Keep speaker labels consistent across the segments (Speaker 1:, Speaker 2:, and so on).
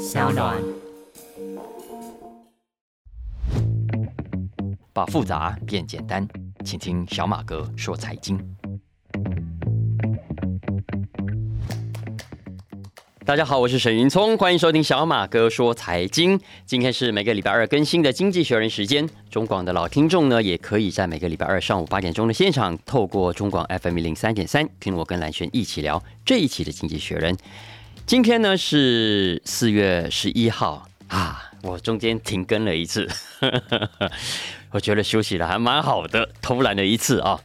Speaker 1: 小暖。
Speaker 2: 把复杂变简单，请听小马哥说财经。大家好，我是沈云聪，欢迎收听小马哥说财经。今天是每个礼拜二更新的《经济学人》时间。中广的老听众呢，也可以在每个礼拜二上午八点钟的现场，透过中广 FM 零三点三，听我跟蓝轩一起聊这一期的《经济学人》。今天呢是四月十一号啊，我中间停更了一次。我觉得休息的还蛮好的，偷懒了一次啊。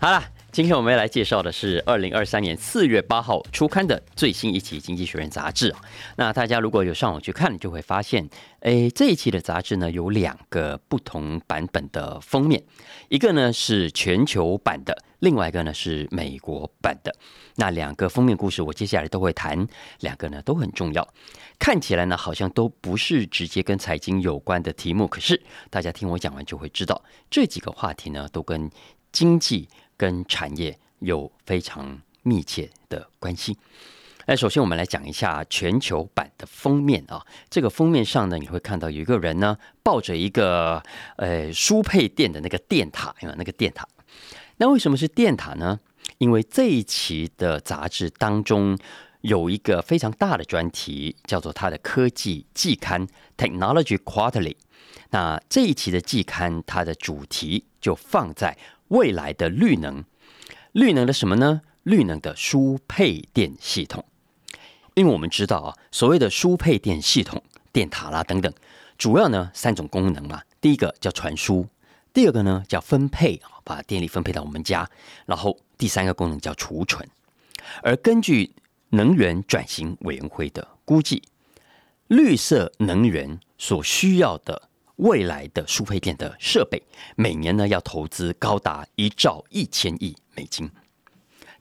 Speaker 2: 好了，今天我们要来介绍的是二零二三年四月八号出刊的最新一期《经济学人》杂志那大家如果有上网去看，就会发现，哎，这一期的杂志呢有两个不同版本的封面，一个呢是全球版的，另外一个呢是美国版的。那两个封面故事，我接下来都会谈，两个呢都很重要。看起来呢，好像都不是直接跟财经有关的题目，可是大家听我讲完就会知道，这几个话题呢都跟经济跟产业有非常密切的关系。那首先我们来讲一下全球版的封面啊，这个封面上呢，你会看到有一个人呢抱着一个呃输配电的那个电塔，有那个电塔。那为什么是电塔呢？因为这一期的杂志当中。有一个非常大的专题，叫做它的科技季刊《Technology Quarterly》。那这一期的季刊，它的主题就放在未来的绿能。绿能的什么呢？绿能的输配电系统。因为我们知道啊，所谓的输配电系统、电塔啦等等，主要呢三种功能嘛。第一个叫传输，第二个呢叫分配啊，把电力分配到我们家，然后第三个功能叫储存。而根据能源转型委员会的估计，绿色能源所需要的未来的输配电的设备，每年呢要投资高达一兆一千亿美金。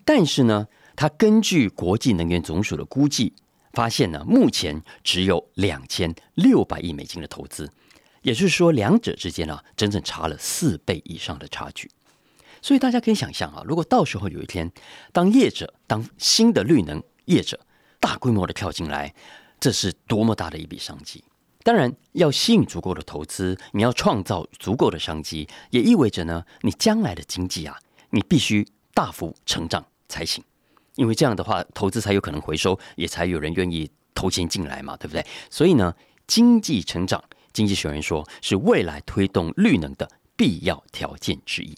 Speaker 2: 但是呢，它根据国际能源总署的估计，发现呢，目前只有两千六百亿美金的投资，也就是说，两者之间呢，整整差了四倍以上的差距。所以大家可以想象啊，如果到时候有一天，当业者当新的绿能业者大规模的跳进来，这是多么大的一笔商机！当然，要吸引足够的投资，你要创造足够的商机，也意味着呢，你将来的经济啊，你必须大幅成长才行。因为这样的话，投资才有可能回收，也才有人愿意投钱进来嘛，对不对？所以呢，经济成长，经济学人说是未来推动绿能的必要条件之一。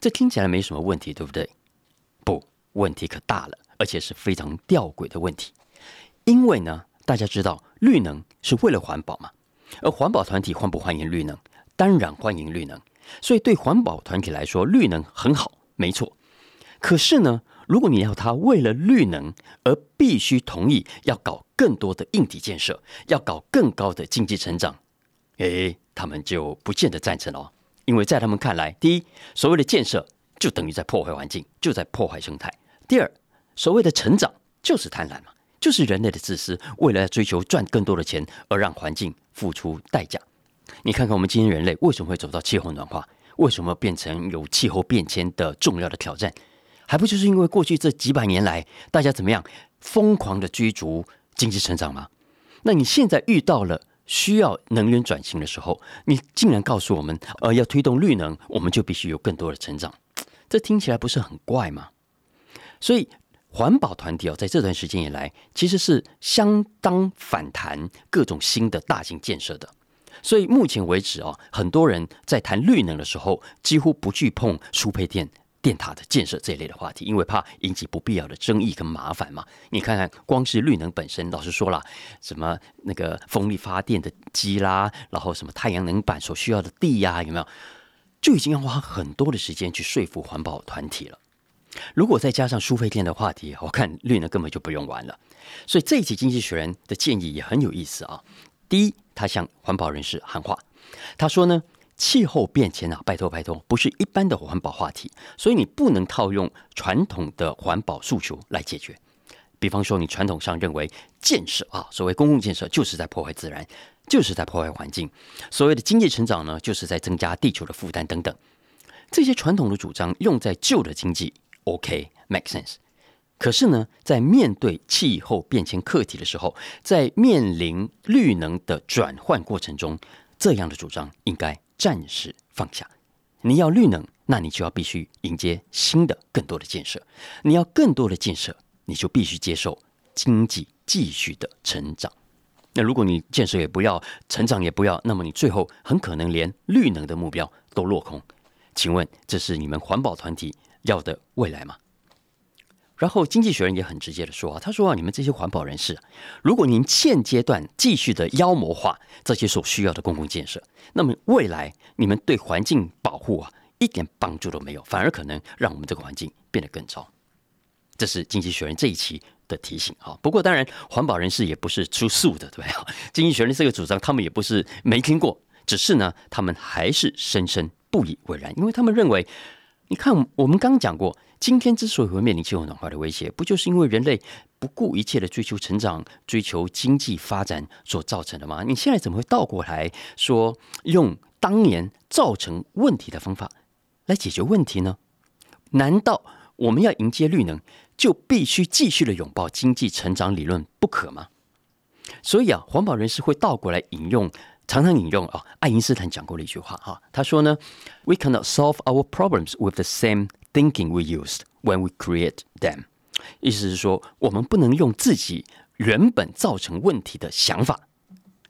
Speaker 2: 这听起来没什么问题，对不对？不，问题可大了。而且是非常吊诡的问题，因为呢，大家知道绿能是为了环保嘛，而环保团体欢不欢迎绿能？当然欢迎绿能。所以对环保团体来说，绿能很好，没错。可是呢，如果你要他为了绿能而必须同意要搞更多的硬体建设，要搞更高的经济成长，诶，他们就不见得赞成哦。因为在他们看来，第一，所谓的建设就等于在破坏环境，就在破坏生态；第二，所谓的成长就是贪婪嘛，就是人类的自私，为了追求赚更多的钱而让环境付出代价。你看看我们今天人类为什么会走到气候暖化，为什么变成有气候变迁的重要的挑战，还不就是因为过去这几百年来大家怎么样疯狂的追逐经济成长吗？那你现在遇到了需要能源转型的时候，你竟然告诉我们，呃，要推动绿能，我们就必须有更多的成长，这听起来不是很怪吗？所以。环保团体哦，在这段时间以来，其实是相当反弹各种新的大型建设的。所以目前为止哦，很多人在谈绿能的时候，几乎不去碰输配电电塔的建设这一类的话题，因为怕引起不必要的争议跟麻烦嘛。你看看，光是绿能本身，老实说了，什么那个风力发电的机啦，然后什么太阳能板所需要的地呀，有没有，就已经要花很多的时间去说服环保团体了。如果再加上输配电的话题，我看绿能根本就不用玩了。所以这一期《经济学人》的建议也很有意思啊。第一，他向环保人士喊话，他说呢，气候变迁啊，拜托拜托，不是一般的环保话题，所以你不能套用传统的环保诉求来解决。比方说，你传统上认为建设啊，所谓公共建设就是在破坏自然，就是在破坏环境；所谓的经济成长呢，就是在增加地球的负担等等。这些传统的主张用在旧的经济。OK，make sense。可是呢，在面对气候变迁课题的时候，在面临绿能的转换过程中，这样的主张应该暂时放下。你要绿能，那你就要必须迎接新的、更多的建设。你要更多的建设，你就必须接受经济继续的成长。那如果你建设也不要，成长也不要，那么你最后很可能连绿能的目标都落空。请问，这是你们环保团体要的未来吗？然后，经济学人也很直接的说啊，他说啊，你们这些环保人士，如果您现阶段继续的妖魔化这些所需要的公共建设，那么未来你们对环境保护啊一点帮助都没有，反而可能让我们这个环境变得更糟。这是经济学人这一期的提醒啊。不过，当然，环保人士也不是出素的，对吧？经济学人这个主张，他们也不是没听过，只是呢，他们还是深深不以为然，因为他们认为，你看，我们刚讲过。今天之所以会面临气候暖化的威胁，不就是因为人类不顾一切的追求成长、追求经济发展所造成的吗？你现在怎么会倒过来说用当年造成问题的方法来解决问题呢？难道我们要迎接绿能，就必须继续的拥抱经济成长理论不可吗？所以啊，环保人士会倒过来引用，常常引用啊，爱因斯坦讲过的一句话哈，他说呢：“We cannot solve our problems with the same。” Thinking we used when we create them，意思是说，我们不能用自己原本造成问题的想法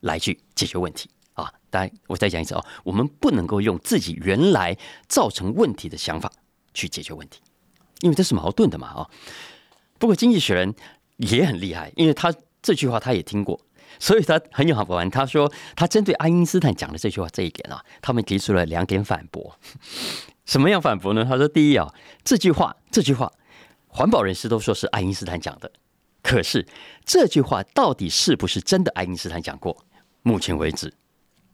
Speaker 2: 来去解决问题啊！大家，我再讲一次啊，我们不能够用自己原来造成问题的想法去解决问题，因为这是矛盾的嘛啊！不过，经济学人也很厉害，因为他这句话他也听过，所以他很有好玩。他说，他针对爱因斯坦讲的这句话这一点啊，他们提出了两点反驳。什么样反驳呢？他说：“第一啊，这句话，这句话，环保人士都说是爱因斯坦讲的。可是这句话到底是不是真的？爱因斯坦讲过？目前为止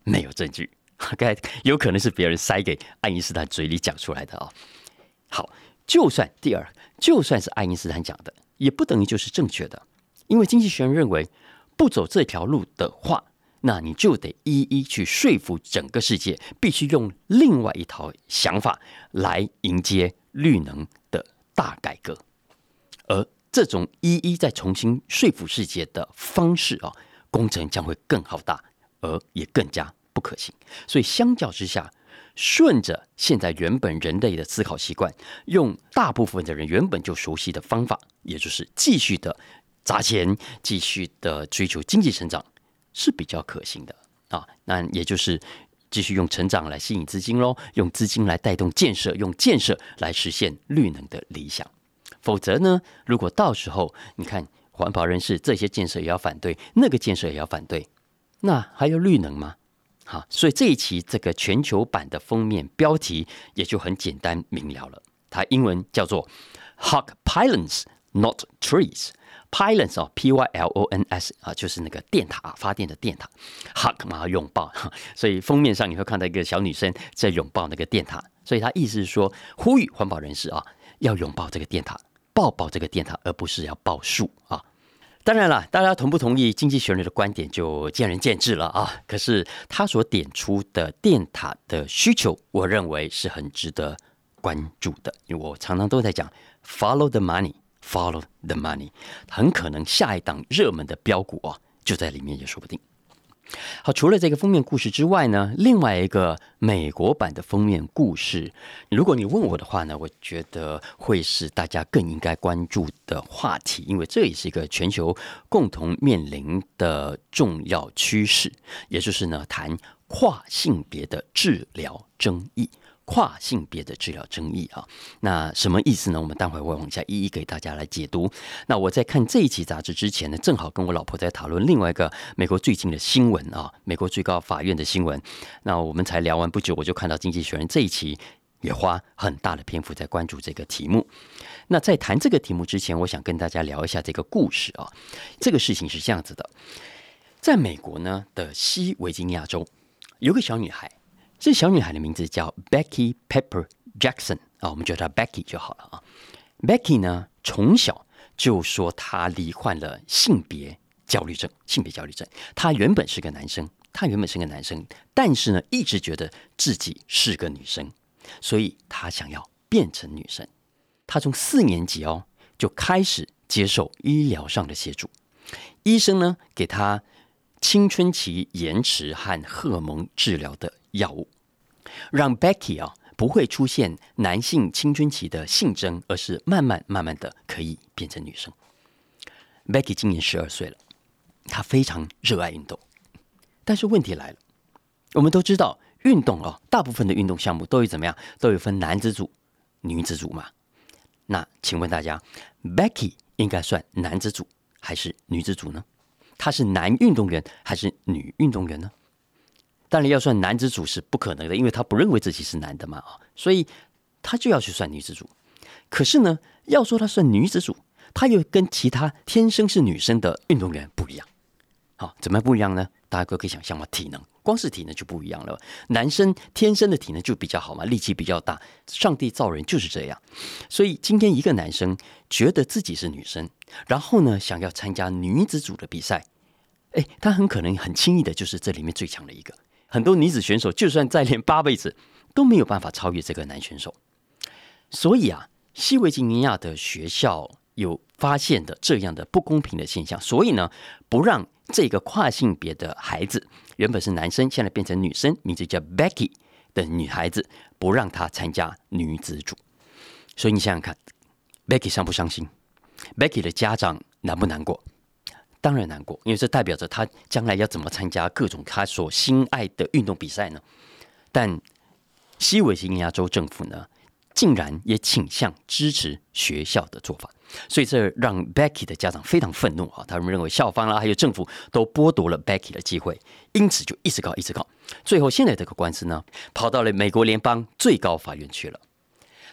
Speaker 2: 没有证据。该有可能是别人塞给爱因斯坦嘴里讲出来的啊。好，就算第二，就算是爱因斯坦讲的，也不等于就是正确的。因为经济学人认为，不走这条路的话。”那你就得一一去说服整个世界，必须用另外一套想法来迎接绿能的大改革，而这种一一再重新说服世界的方式啊，工程将会更浩大，而也更加不可行。所以相较之下，顺着现在原本人类的思考习惯，用大部分的人原本就熟悉的方法，也就是继续的砸钱，继续的追求经济成长。是比较可行的啊，那也就是继续用成长来吸引资金喽，用资金来带动建设，用建设来实现绿能的理想。否则呢，如果到时候你看环保人士这些建设也要反对，那个建设也要反对，那还有绿能吗？好，所以这一期这个全球版的封面标题也就很简单明了了，它英文叫做 “Hug Pylons, Not Trees”。Pylons 哦，P Y L O N S 啊，就是那个电塔发电的电塔，hug 嘛拥抱，所以封面上你会看到一个小女生在拥抱那个电塔，所以她意思是说，呼吁环保人士啊，要拥抱这个电塔，抱抱这个电塔，而不是要抱树啊。当然了，大家同不同意经济学人的观点就见仁见智了啊。可是他所点出的电塔的需求，我认为是很值得关注的，因为我常常都在讲 follow the money。Follow the money，很可能下一档热门的标股啊，就在里面也说不定。好，除了这个封面故事之外呢，另外一个美国版的封面故事，如果你问我的话呢，我觉得会是大家更应该关注的话题，因为这也是一个全球共同面临的重要趋势，也就是呢，谈跨性别的治疗争议。跨性别的治疗争议啊，那什么意思呢？我们待会会往下一一给大家来解读。那我在看这一期杂志之前呢，正好跟我老婆在讨论另外一个美国最近的新闻啊，美国最高法院的新闻。那我们才聊完不久，我就看到《经济学人》这一期也花很大的篇幅在关注这个题目。那在谈这个题目之前，我想跟大家聊一下这个故事啊。这个事情是这样子的，在美国呢的西维吉尼亚州，有个小女孩。这小女孩的名字叫 Becky Pepper Jackson 啊，我们叫她 Becky 就好了啊。Becky 呢，从小就说她罹患了性别焦虑症。性别焦虑症，她原本是个男生，她原本是个男生，但是呢，一直觉得自己是个女生，所以她想要变成女生。她从四年级哦就开始接受医疗上的协助。医生呢，给他青春期延迟和荷尔蒙治疗的药物，让 Becky 啊不会出现男性青春期的性征，而是慢慢慢慢的可以变成女生。Becky 今年十二岁了，她非常热爱运动，但是问题来了，我们都知道运动哦，大部分的运动项目都有怎么样，都有分男子组、女子组嘛。那请问大家，Becky 应该算男子组还是女子组呢？他是男运动员还是女运动员呢？当然要算男子组是不可能的，因为他不认为自己是男的嘛啊，所以他就要去算女子组。可是呢，要说他算女子组，他又跟其他天生是女生的运动员不一样。好，怎么不一样呢？大家都可以想象嘛，体能，光是体能就不一样了。男生天生的体能就比较好嘛，力气比较大，上帝造人就是这样。所以今天一个男生觉得自己是女生，然后呢想要参加女子组的比赛，哎，他很可能很轻易的就是这里面最强的一个。很多女子选手就算再练八辈子都没有办法超越这个男选手。所以啊，西维吉尼亚的学校有发现的这样的不公平的现象，所以呢，不让。这个跨性别的孩子原本是男生，现在变成女生，名字叫 Becky 的女孩子，不让她参加女子组。所以你想想看，Becky 伤不伤心？Becky 的家长难不难过？当然难过，因为这代表着他将来要怎么参加各种他所心爱的运动比赛呢？但西维吉尼亚州政府呢？竟然也倾向支持学校的做法，所以这让 Becky 的家长非常愤怒啊！他们认为校方啦，还有政府都剥夺了 Becky 的机会，因此就一直告，一直告。最后，现在这个官司呢，跑到了美国联邦最高法院去了。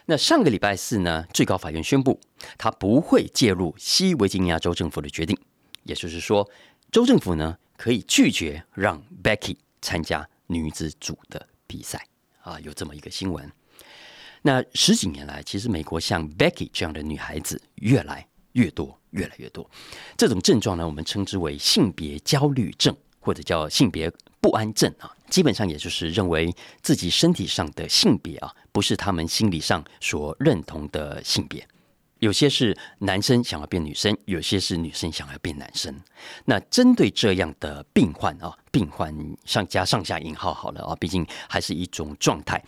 Speaker 2: 那上个礼拜四呢，最高法院宣布，他不会介入西维吉尼亚州政府的决定，也就是说，州政府呢可以拒绝让 Becky 参加女子组的比赛啊！有这么一个新闻。那十几年来，其实美国像 Becky 这样的女孩子越来越多，越来越多。这种症状呢，我们称之为性别焦虑症，或者叫性别不安症啊。基本上也就是认为自己身体上的性别啊，不是他们心理上所认同的性别。有些是男生想要变女生，有些是女生想要变男生。那针对这样的病患啊，病患上加上下引号好了啊，毕竟还是一种状态。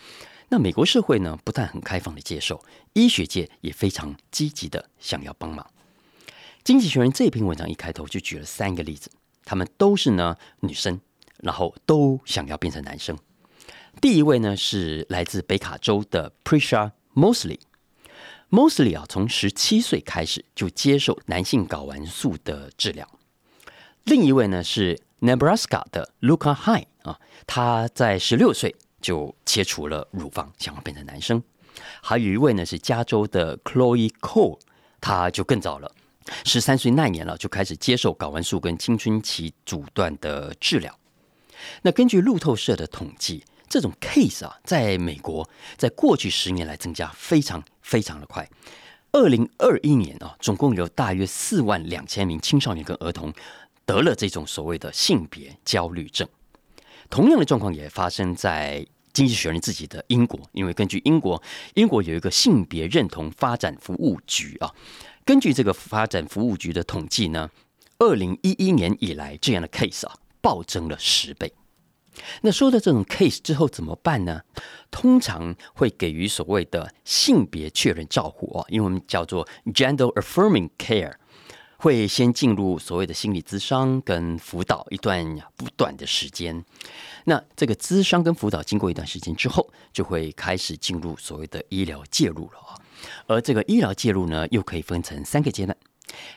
Speaker 2: 那美国社会呢，不但很开放的接受，医学界也非常积极的想要帮忙。经济学人这篇文章一开头就举了三个例子，他们都是呢女生，然后都想要变成男生。第一位呢是来自北卡州的 Prisha Mosley Mosley，Mosley 啊，从十七岁开始就接受男性睾丸素的治疗。另一位呢是 Nebraska 的 Luca High 啊，他在十六岁。就切除了乳房，想要变成男生。还有一位呢是加州的 Chloe Cole，他就更早了，十三岁那年了就开始接受睾丸素跟青春期阻断的治疗。那根据路透社的统计，这种 case 啊，在美国在过去十年来增加非常非常的快。二零二一年啊，总共有大约四万两千名青少年跟儿童得了这种所谓的性别焦虑症。同样的状况也发生在。经济学人自己的英国，因为根据英国，英国有一个性别认同发展服务局啊，根据这个发展服务局的统计呢，二零一一年以来这样的 case 啊暴增了十倍。那收到这种 case 之后怎么办呢？通常会给予所谓的性别确认照护啊，因为我们叫做 gender affirming care。会先进入所谓的心理咨商跟辅导一段不短的时间，那这个咨商跟辅导经过一段时间之后，就会开始进入所谓的医疗介入了啊。而这个医疗介入呢，又可以分成三个阶段。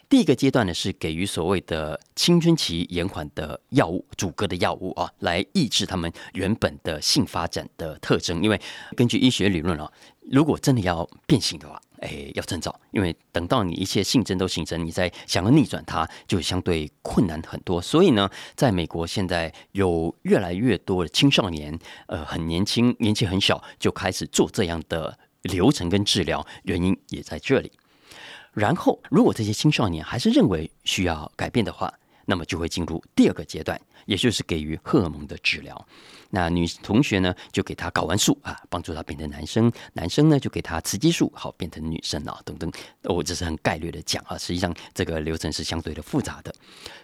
Speaker 2: 第一个阶段呢，是给予所谓的青春期延缓的药物，阻隔的药物啊，来抑制他们原本的性发展的特征。因为根据医学理论啊，如果真的要变性的话，哎，要趁早，因为等到你一切性征都形成，你再想要逆转它，就相对困难很多。所以呢，在美国现在有越来越多的青少年，呃，很年轻，年纪很小就开始做这样的流程跟治疗，原因也在这里。然后，如果这些青少年还是认为需要改变的话，那么就会进入第二个阶段，也就是给予荷尔蒙的治疗。那女同学呢，就给她睾丸素啊，帮助她变成男生；男生呢，就给她雌激素，好变成女生啊，等等。我这是很概略的讲啊，实际上这个流程是相对的复杂的。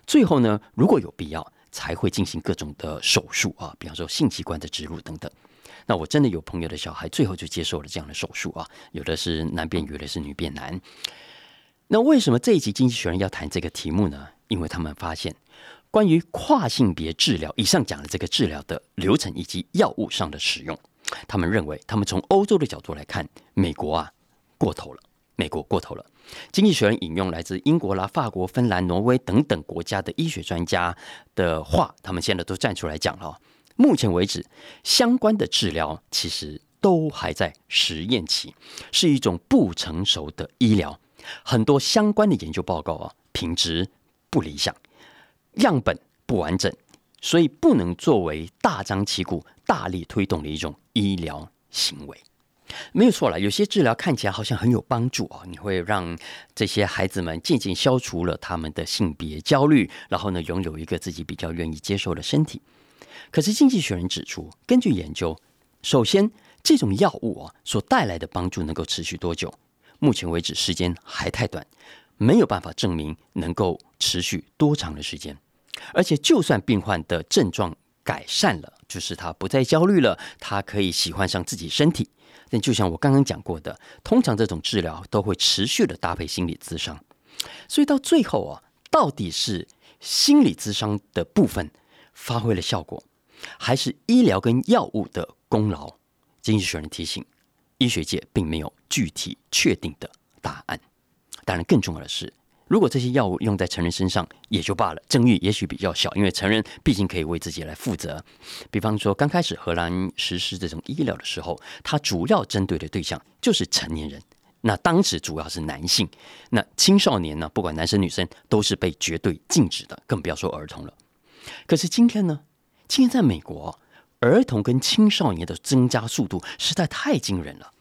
Speaker 2: 最后呢，如果有必要，才会进行各种的手术啊，比方说性器官的植入等等。那我真的有朋友的小孩，最后就接受了这样的手术啊，有的是男变女，有的是女变男。那为什么这一集《经济学人》要谈这个题目呢？因为他们发现。关于跨性别治疗，以上讲的这个治疗的流程以及药物上的使用，他们认为，他们从欧洲的角度来看，美国啊过头了，美国过头了。经济学人引用来自英国啦、法国、芬兰、挪威等等国家的医学专家的话，他们现在都站出来讲了。目前为止，相关的治疗其实都还在实验期，是一种不成熟的医疗，很多相关的研究报告啊，品质不理想。样本不完整，所以不能作为大张旗鼓、大力推动的一种医疗行为。没有错了，有些治疗看起来好像很有帮助啊，你会让这些孩子们渐渐消除了他们的性别焦虑，然后呢，拥有一个自己比较愿意接受的身体。可是，经济学人指出，根据研究，首先这种药物啊所带来的帮助能够持续多久？目前为止，时间还太短。没有办法证明能够持续多长的时间，而且就算病患的症状改善了，就是他不再焦虑了，他可以喜欢上自己身体。但就像我刚刚讲过的，通常这种治疗都会持续的搭配心理咨商，所以到最后啊，到底是心理咨商的部分发挥了效果，还是医疗跟药物的功劳？经济学人提醒，医学界并没有具体确定的答案。当然，更重要的是，如果这些药物用在成人身上也就罢了，争议也许比较小，因为成人毕竟可以为自己来负责。比方说，刚开始荷兰实施这种医疗的时候，它主要针对的对象就是成年人，那当时主要是男性，那青少年呢，不管男生女生都是被绝对禁止的，更不要说儿童了。可是今天呢，今天在美国，儿童跟青少年的增加速度实在太惊人了，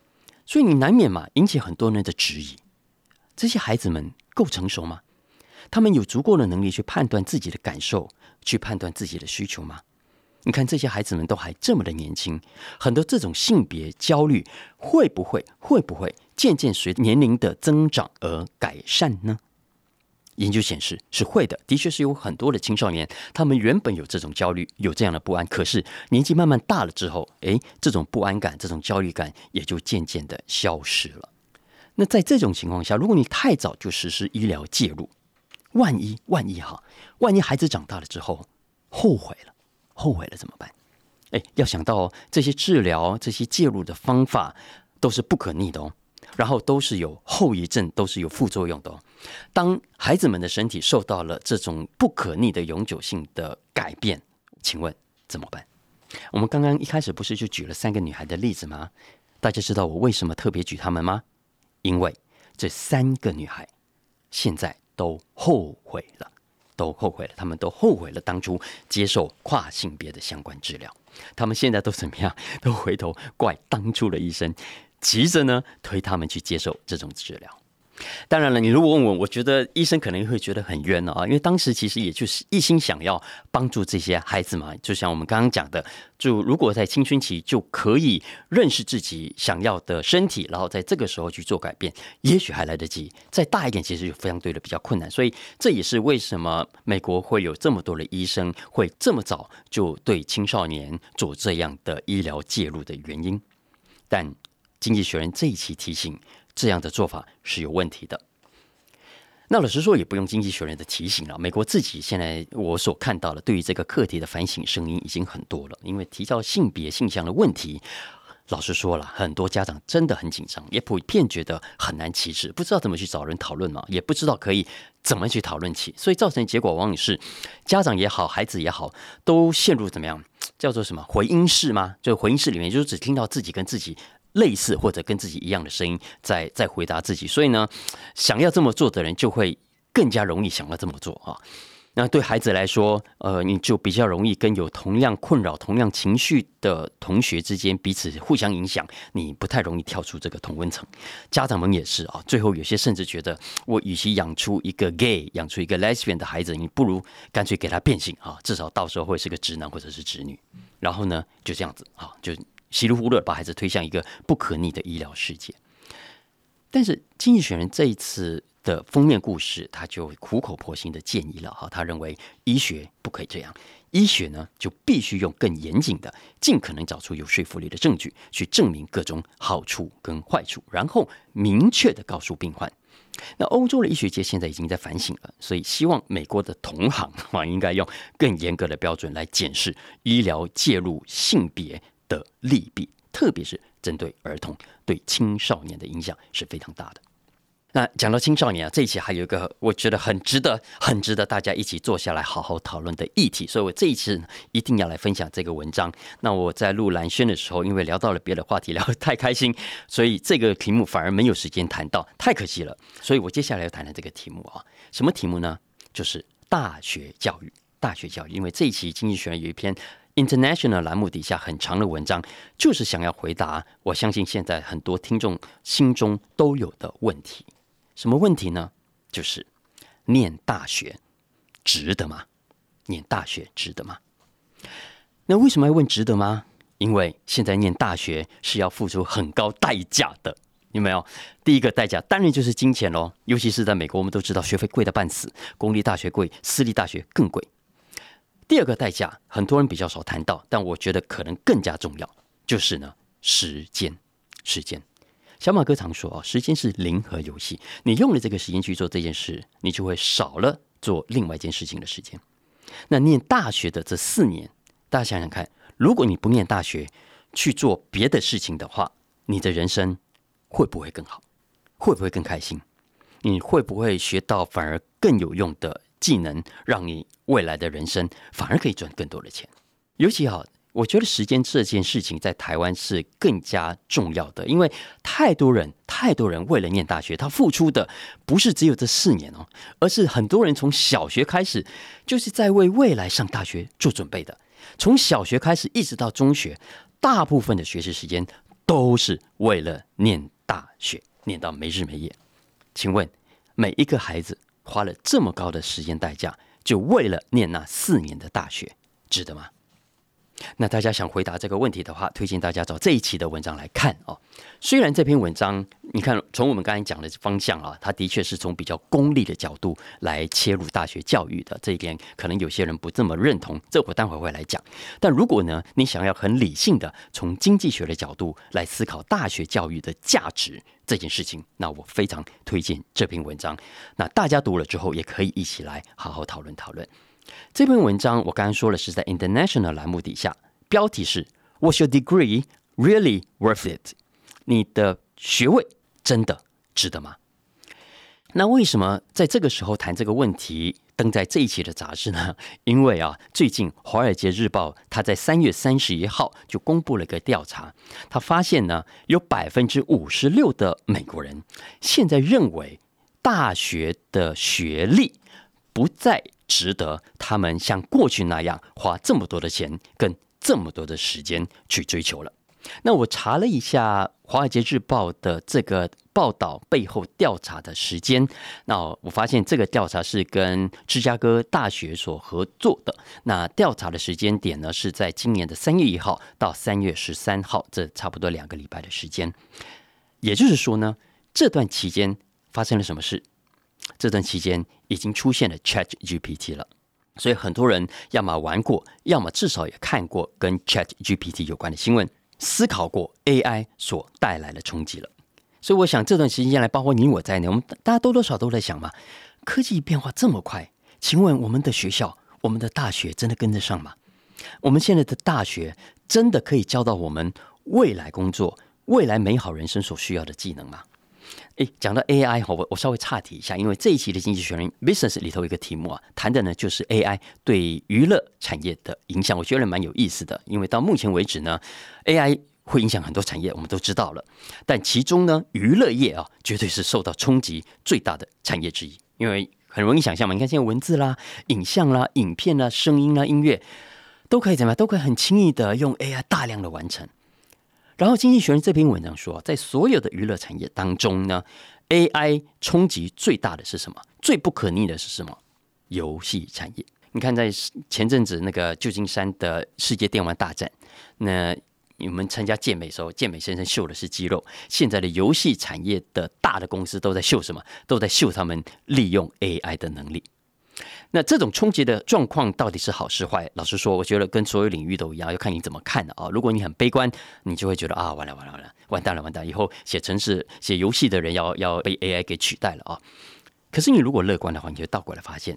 Speaker 2: 所以你难免嘛引起很多人的质疑。这些孩子们够成熟吗？他们有足够的能力去判断自己的感受，去判断自己的需求吗？你看这些孩子们都还这么的年轻，很多这种性别焦虑会不会会不会渐渐随年龄的增长而改善呢？研究显示是会的，的确是有很多的青少年，他们原本有这种焦虑，有这样的不安，可是年纪慢慢大了之后，诶，这种不安感、这种焦虑感也就渐渐的消失了。那在这种情况下，如果你太早就实施医疗介入，万一万一哈，万一孩子长大了之后后悔了，后悔了怎么办？哎，要想到这些治疗、这些介入的方法都是不可逆的哦，然后都是有后遗症，都是有副作用的。当孩子们的身体受到了这种不可逆的永久性的改变，请问怎么办？我们刚刚一开始不是就举了三个女孩的例子吗？大家知道我为什么特别举她们吗？因为这三个女孩现在都后悔了，都后悔了，她们都后悔了当初接受跨性别的相关治疗。她们现在都怎么样？都回头怪当初的医生，急着呢推他们去接受这种治疗。当然了，你如果问我，我觉得医生可能会觉得很冤了啊，因为当时其实也就是一心想要帮助这些孩子嘛。就像我们刚刚讲的，就如果在青春期就可以认识自己想要的身体，然后在这个时候去做改变，也许还来得及。再大一点，其实就相对的比较困难。所以这也是为什么美国会有这么多的医生会这么早就对青少年做这样的医疗介入的原因。但《经济学人》这一期提醒。这样的做法是有问题的。那老实说，也不用经济学人的提醒了。美国自己现在我所看到的，对于这个课题的反省声音已经很多了。因为提到性别性向的问题，老实说了，很多家长真的很紧张，也普遍觉得很难启齿，不知道怎么去找人讨论嘛，也不知道可以怎么去讨论起，所以造成结果往往是家长也好，孩子也好，都陷入怎么样叫做什么回音室吗？就回音室里面，就是只听到自己跟自己。类似或者跟自己一样的声音在在回答自己，所以呢，想要这么做的人就会更加容易想要这么做啊。那对孩子来说，呃，你就比较容易跟有同样困扰、同样情绪的同学之间彼此互相影响，你不太容易跳出这个同温层。家长们也是啊，最后有些甚至觉得，我与其养出一个 gay、养出一个 lesbian 的孩子，你不如干脆给他变性啊，至少到时候会是个直男或者是直女。然后呢，就这样子啊，就稀里糊涂把孩子推向一个不可逆的医疗世界。但是《经济学人》这一次。的封面故事，他就苦口婆心的建议了哈，他认为医学不可以这样，医学呢就必须用更严谨的，尽可能找出有说服力的证据，去证明各种好处跟坏处，然后明确的告诉病患。那欧洲的医学界现在已经在反省了，所以希望美国的同行啊，应该用更严格的标准来检视医疗介入性别的利弊，特别是针对儿童对青少年的影响是非常大的。那讲到青少年啊，这一期还有一个我觉得很值得、很值得大家一起坐下来好好讨论的议题，所以我这一次一定要来分享这个文章。那我在录蓝轩的时候，因为聊到了别的话题，聊得太开心，所以这个题目反而没有时间谈到，太可惜了。所以我接下来要谈谈这个题目啊，什么题目呢？就是大学教育。大学教育，因为这一期《经济学人》有一篇 International 栏目底下很长的文章，就是想要回答我相信现在很多听众心中都有的问题。什么问题呢？就是念大学值得吗？念大学值得吗？那为什么要问值得吗？因为现在念大学是要付出很高代价的，有没有？第一个代价当然就是金钱喽，尤其是在美国，我们都知道学费贵的半死，公立大学贵，私立大学更贵。第二个代价，很多人比较少谈到，但我觉得可能更加重要，就是呢，时间，时间。小马哥常说啊，时间是零和游戏。你用了这个时间去做这件事，你就会少了做另外一件事情的时间。那念大学的这四年，大家想想看，如果你不念大学去做别的事情的话，你的人生会不会更好？会不会更开心？你会不会学到反而更有用的技能，让你未来的人生反而可以赚更多的钱？尤其好。我觉得时间这件事情在台湾是更加重要的，因为太多人、太多人为了念大学，他付出的不是只有这四年哦，而是很多人从小学开始就是在为未来上大学做准备的。从小学开始一直到中学，大部分的学习时间都是为了念大学，念到没日没夜。请问，每一个孩子花了这么高的时间代价，就为了念那四年的大学，值得吗？那大家想回答这个问题的话，推荐大家找这一期的文章来看哦。虽然这篇文章，你看从我们刚才讲的方向啊，它的确是从比较功利的角度来切入大学教育的这一点，可能有些人不这么认同。这我待会会来讲。但如果呢，你想要很理性的从经济学的角度来思考大学教育的价值这件事情，那我非常推荐这篇文章。那大家读了之后，也可以一起来好好讨论讨论。这篇文章我刚刚说了，是在 International 栏目底下，标题是 "Was your degree really worth it？" 你的学位真的值得吗？那为什么在这个时候谈这个问题，登在这一期的杂志呢？因为啊，最近《华尔街日报》它在三月三十一号就公布了一个调查，他发现呢，有百分之五十六的美国人现在认为大学的学历不再。值得他们像过去那样花这么多的钱跟这么多的时间去追求了。那我查了一下《华尔街日报》的这个报道背后调查的时间，那我发现这个调查是跟芝加哥大学所合作的。那调查的时间点呢，是在今年的三月一号到三月十三号，这差不多两个礼拜的时间。也就是说呢，这段期间发生了什么事？这段期间已经出现了 Chat GPT 了，所以很多人要么玩过，要么至少也看过跟 Chat GPT 有关的新闻，思考过 AI 所带来的冲击了。所以我想这段时间来，包括你我在内，我们大家多多少都在想嘛，科技变化这么快，请问我们的学校、我们的大学真的跟得上吗？我们现在的大学真的可以教到我们未来工作、未来美好人生所需要的技能吗？哎，讲到 AI 哈，我我稍微岔题一下，因为这一期的《经济学人》Business 里头一个题目啊，谈的呢就是 AI 对娱乐产业的影响，我觉得蛮有意思的。因为到目前为止呢，AI 会影响很多产业，我们都知道了，但其中呢，娱乐业啊，绝对是受到冲击最大的产业之一，因为很容易想象嘛。你看现在文字啦、影像啦、影片啦、声音啦、音乐都可以怎么样？都可以很轻易的用 AI 大量的完成。然后《经济学人》这篇文章说，在所有的娱乐产业当中呢，AI 冲击最大的是什么？最不可逆的是什么？游戏产业。你看，在前阵子那个旧金山的世界电玩大战，那你们参加健美时候，健美先生秀的是肌肉。现在的游戏产业的大的公司都在秀什么？都在秀他们利用 AI 的能力。那这种冲击的状况到底是好是坏？老实说，我觉得跟所有领域都一样，要看你怎么看的啊。如果你很悲观，你就会觉得啊，完了完了完了，完蛋了完蛋，以后写程式、写游戏的人要要被 AI 给取代了啊。可是你如果乐观的话，你就倒过来发现。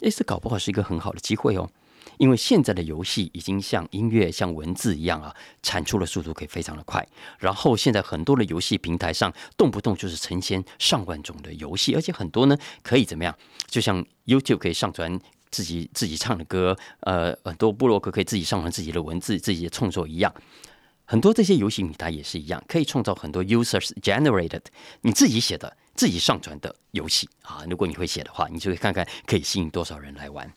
Speaker 2: 诶，这搞不好是一个很好的机会哦，因为现在的游戏已经像音乐、像文字一样啊，产出的速度可以非常的快。然后现在很多的游戏平台上，动不动就是成千上万种的游戏，而且很多呢可以怎么样？就像 YouTube 可以上传自己自己唱的歌，呃，很多部落格可以自己上传自己的文字、自己的创作一样。很多这些游戏平台也是一样，可以创造很多 users generated 你自己写的。自己上传的游戏啊，如果你会写的话，你就会看看可以吸引多少人来玩。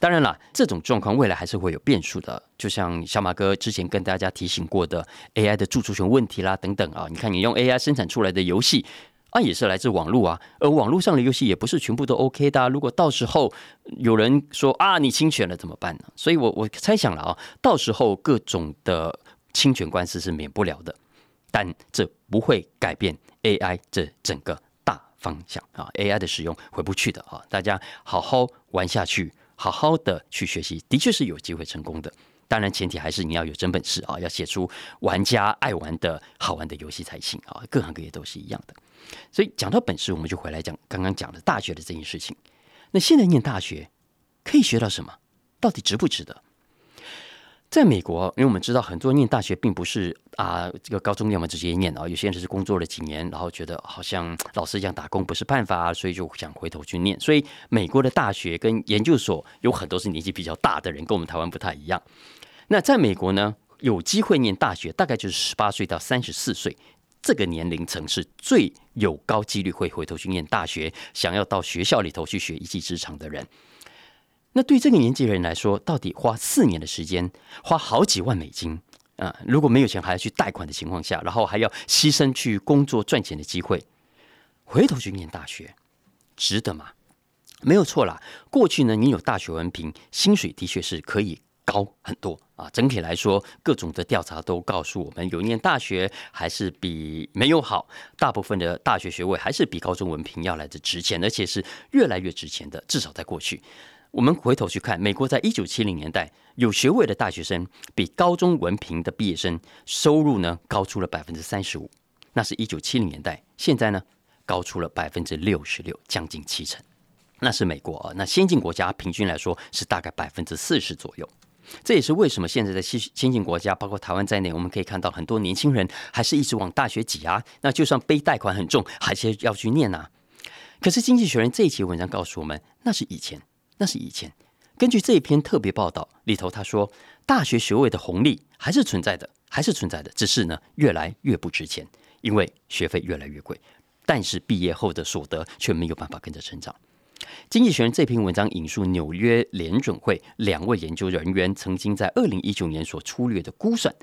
Speaker 2: 当然了，这种状况未来还是会有变数的。就像小马哥之前跟大家提醒过的 AI 的著作权问题啦等等啊，你看你用 AI 生产出来的游戏啊，也是来自网络啊，而网络上的游戏也不是全部都 OK 的。如果到时候有人说啊你侵权了怎么办呢？所以我我猜想了啊，到时候各种的侵权官司是免不了的，但这不会改变。AI 这整个大方向啊，AI 的使用回不去的啊，大家好好玩下去，好好的去学习，的确是有机会成功的。当然，前提还是你要有真本事啊，要写出玩家爱玩的好玩的游戏才行啊。各行各业都是一样的。所以讲到本事，我们就回来讲刚刚讲的大学的这件事情。那现在念大学可以学到什么？到底值不值得？在美国，因为我们知道很多念大学并不是啊，这个高中念完直接念啊，有些人是工作了几年，然后觉得好像老师讲打工不是办法，所以就想回头去念。所以美国的大学跟研究所有很多是年纪比较大的人，跟我们台湾不太一样。那在美国呢，有机会念大学，大概就是十八岁到三十四岁这个年龄层是最有高几率会回头去念大学，想要到学校里头去学一技之长的人。那对这个年纪的人来说，到底花四年的时间，花好几万美金啊？如果没有钱还要去贷款的情况下，然后还要牺牲去工作赚钱的机会，回头去念大学，值得吗？没有错啦。过去呢，你有大学文凭，薪水的确是可以高很多啊。整体来说，各种的调查都告诉我们，有念大学还是比没有好。大部分的大学学位还是比高中文凭要来的值钱，而且是越来越值钱的。至少在过去。我们回头去看，美国在一九七零年代有学位的大学生比高中文凭的毕业生收入呢高出了百分之三十五，那是一九七零年代。现在呢高出了百分之六十六，将近七成。那是美国啊，那先进国家平均来说是大概百分之四十左右。这也是为什么现在的先先进国家，包括台湾在内，我们可以看到很多年轻人还是一直往大学挤啊。那就算背贷款很重，还是要去念啊。可是《经济学人》这一期文章告诉我们，那是以前。那是以前，根据这一篇特别报道里头，他说大学学位的红利还是存在的，还是存在的，只是呢越来越不值钱，因为学费越来越贵，但是毕业后的所得却没有办法跟着成长。经济学人这篇文章引述纽约联准会两位研究人员曾经在二零一九年所粗略的估算，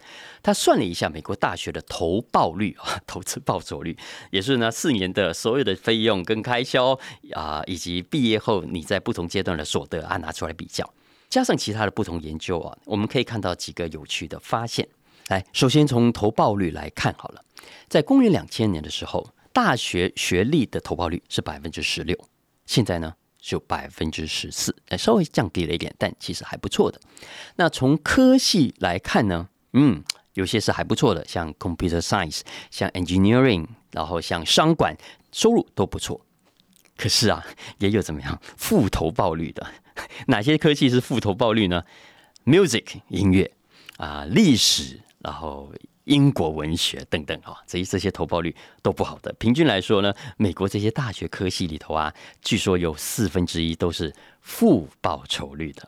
Speaker 2: 他算了一下美国大学的投报率啊，投资报酬率，也是呢四年的所有的费用跟开销啊，以及毕业后你在不同阶段的所得啊拿出来比较，加上其他的不同研究啊，我们可以看到几个有趣的发现。来，首先从投报率来看好了，在公元两千年的时候，大学学历的投报率是百分之十六。现在呢，就百分之十四，稍微降低了一点，但其实还不错的。那从科系来看呢，嗯，有些是还不错的，像 computer science，像 engineering，然后像商管，收入都不错。可是啊，也有怎么样负投报率的？哪些科系是负投报率呢？music 音乐啊，历史，然后。英国文学等等啊，这这些投报率都不好的。平均来说呢，美国这些大学科系里头啊，据说有四分之一都是负报酬率的。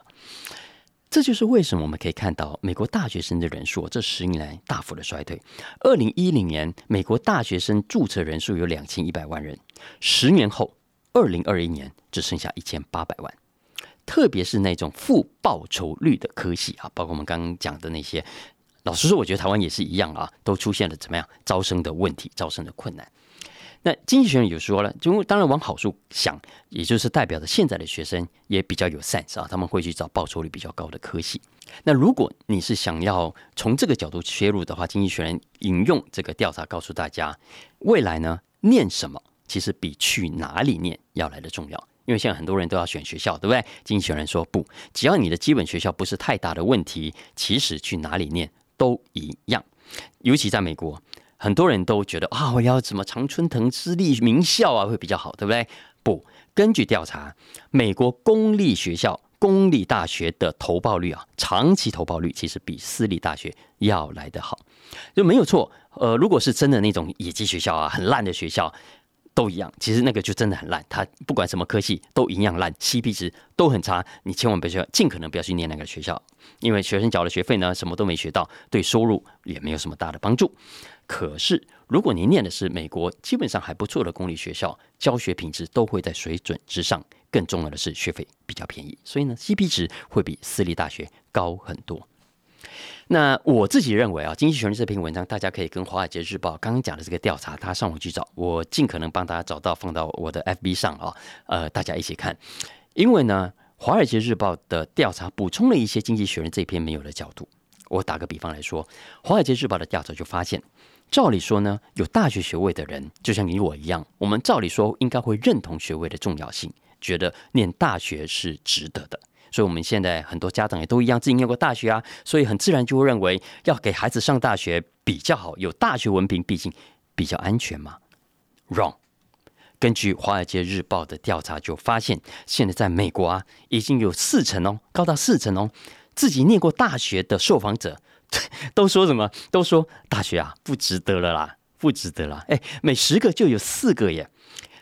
Speaker 2: 这就是为什么我们可以看到美国大学生的人数这十年来大幅的衰退。二零一零年，美国大学生注册人数有两千一百万人，十年后二零二一年只剩下一千八百万。特别是那种负报酬率的科系啊，包括我们刚刚讲的那些，老实说，我觉得台湾也是一样啊，都出现了怎么样招生的问题，招生的困难。那经济学人有说了，就当然往好处想，也就是代表着现在的学生也比较有 sense 啊，他们会去找报酬率比较高的科系。那如果你是想要从这个角度切入的话，经济学人引用这个调查告诉大家，未来呢，念什么其实比去哪里念要来的重要。因为现在很多人都要选学校，对不对？经济学人说不，只要你的基本学校不是太大的问题，其实去哪里念都一样。尤其在美国，很多人都觉得啊，我要什么常春藤私立名校啊会比较好，对不对？不，根据调查，美国公立学校、公立大学的投报率啊，长期投报率其实比私立大学要来得好，就没有错。呃，如果是真的那种野鸡学校啊，很烂的学校。都一样，其实那个就真的很烂。它不管什么科系都一样烂，CP 值都很差。你千万不要，尽可能不要去念那个学校，因为学生缴了学费呢，什么都没学到，对收入也没有什么大的帮助。可是如果你念的是美国基本上还不错的公立学校，教学品质都会在水准之上。更重要的是学费比较便宜，所以呢，CP 值会比私立大学高很多。那我自己认为啊，《经济学人》这篇文章，大家可以跟《华尔街日报》刚刚讲的这个调查，他上网去找，我尽可能帮大家找到，放到我的 FB 上啊，呃，大家一起看。因为呢，《华尔街日报》的调查补充了一些《经济学人》这篇没有的角度。我打个比方来说，《华尔街日报》的调查就发现，照理说呢，有大学学位的人，就像你我一样，我们照理说应该会认同学位的重要性，觉得念大学是值得的。所以，我们现在很多家长也都一样，自己念过大学啊，所以很自然就会认为要给孩子上大学比较好，有大学文凭，毕竟比较安全嘛。Wrong。根据《华尔街日报》的调查就发现，现在在美国啊，已经有四成哦，高到四成哦，自己念过大学的受访者 都说什么？都说大学啊不值得了啦，不值得了。哎，每十个就有四个耶。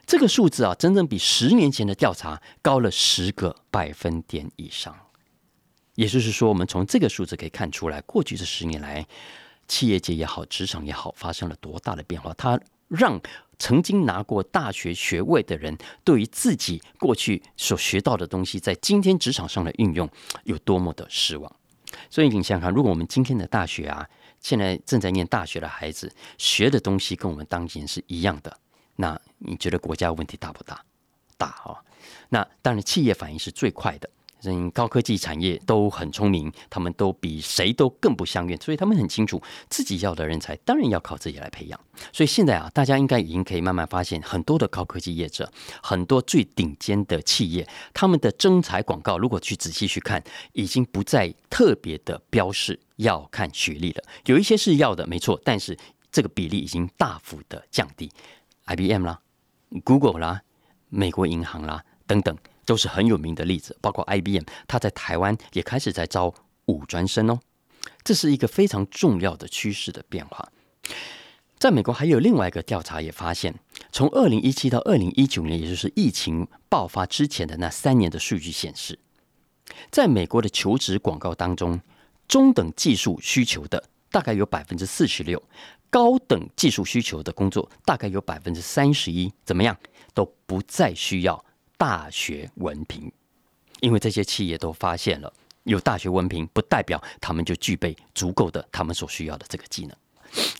Speaker 2: 这个数字啊，真正比十年前的调查高了十个百分点以上。也就是说，我们从这个数字可以看出来，过去这十年来，企业界也好，职场也好，发生了多大的变化。它让曾经拿过大学学位的人，对于自己过去所学到的东西，在今天职场上的运用，有多么的失望。所以，你想想看，如果我们今天的大学啊，现在正在念大学的孩子学的东西，跟我们当年是一样的。那你觉得国家问题大不大？大啊！那当然，企业反应是最快的。嗯，高科技产业都很聪明，他们都比谁都更不相愿，所以他们很清楚自己要的人才，当然要靠自己来培养。所以现在啊，大家应该已经可以慢慢发现，很多的高科技业者，很多最顶尖的企业，他们的征才广告，如果去仔细去看，已经不再特别的标示要看学历了。有一些是要的，没错，但是这个比例已经大幅的降低。IBM 啦，Google 啦，美国银行啦，等等，都是很有名的例子。包括 IBM，它在台湾也开始在招五专生哦。这是一个非常重要的趋势的变化。在美国还有另外一个调查也发现，从二零一七到二零一九年，也就是疫情爆发之前的那三年的数据显示，在美国的求职广告当中，中等技术需求的大概有百分之四十六。高等技术需求的工作大概有百分之三十一，怎么样都不再需要大学文凭，因为这些企业都发现了，有大学文凭不代表他们就具备足够的他们所需要的这个技能。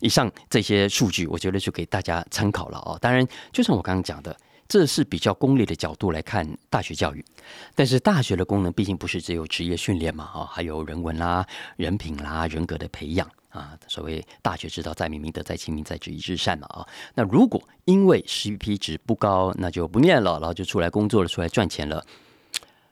Speaker 2: 以上这些数据，我觉得就给大家参考了哦。当然，就像我刚刚讲的，这是比较功利的角度来看大学教育，但是大学的功能毕竟不是只有职业训练嘛，啊，还有人文啦、人品啦、人格的培养。啊，所谓大学之道，在明明德，在亲民，在止于至善嘛啊。那如果因为 CP 值不高，那就不念了，然后就出来工作了，出来赚钱了，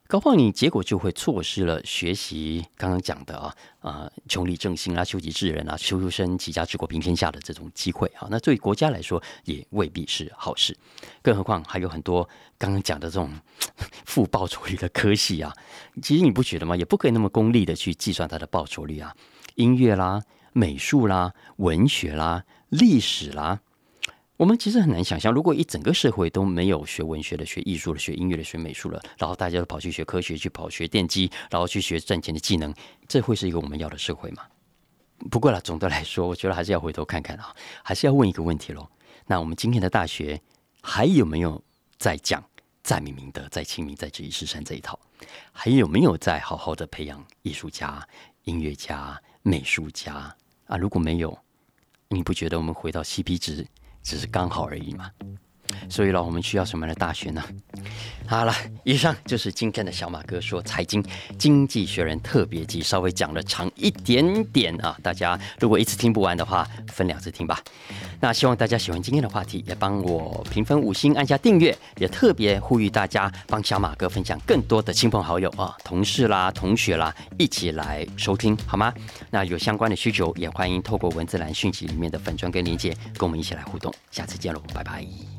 Speaker 2: 搞不好你结果就会错失了学习刚刚讲的啊啊，穷理正心啊，修己治人啊，修身齐家治国平天下的这种机会啊。那对国家来说也未必是好事，更何况还有很多刚刚讲的这种 负报酬率的科系啊。其实你不觉得吗？也不可以那么功利的去计算它的报酬率啊，音乐啦。美术啦、文学啦、历史啦，我们其实很难想象，如果一整个社会都没有学文学的、学艺术的、学音乐的、学美术了，然后大家都跑去学科学、去跑学电机，然后去学赚钱的技能，这会是一个我们要的社会吗？不过了，总的来说，我觉得还是要回头看看啊，还是要问一个问题喽。那我们今天的大学还有没有在讲在明明德，在亲民，在知易事山这一套，还有没有在好好的培养艺术家、音乐家、美术家啊？如果没有，你不觉得我们回到 CP 值只是刚好而已吗？所以呢，我们需要什么样的大学呢？好了，以上就是今天的小马哥说财经经济学人特别集，稍微讲了长一点点啊。大家如果一次听不完的话，分两次听吧。那希望大家喜欢今天的话题，也帮我评分五星，按下订阅。也特别呼吁大家帮小马哥分享更多的亲朋好友啊、同事啦、同学啦，一起来收听好吗？那有相关的需求，也欢迎透过文字栏讯息里面的粉砖跟连接，跟我们一起来互动。下次见喽，拜拜。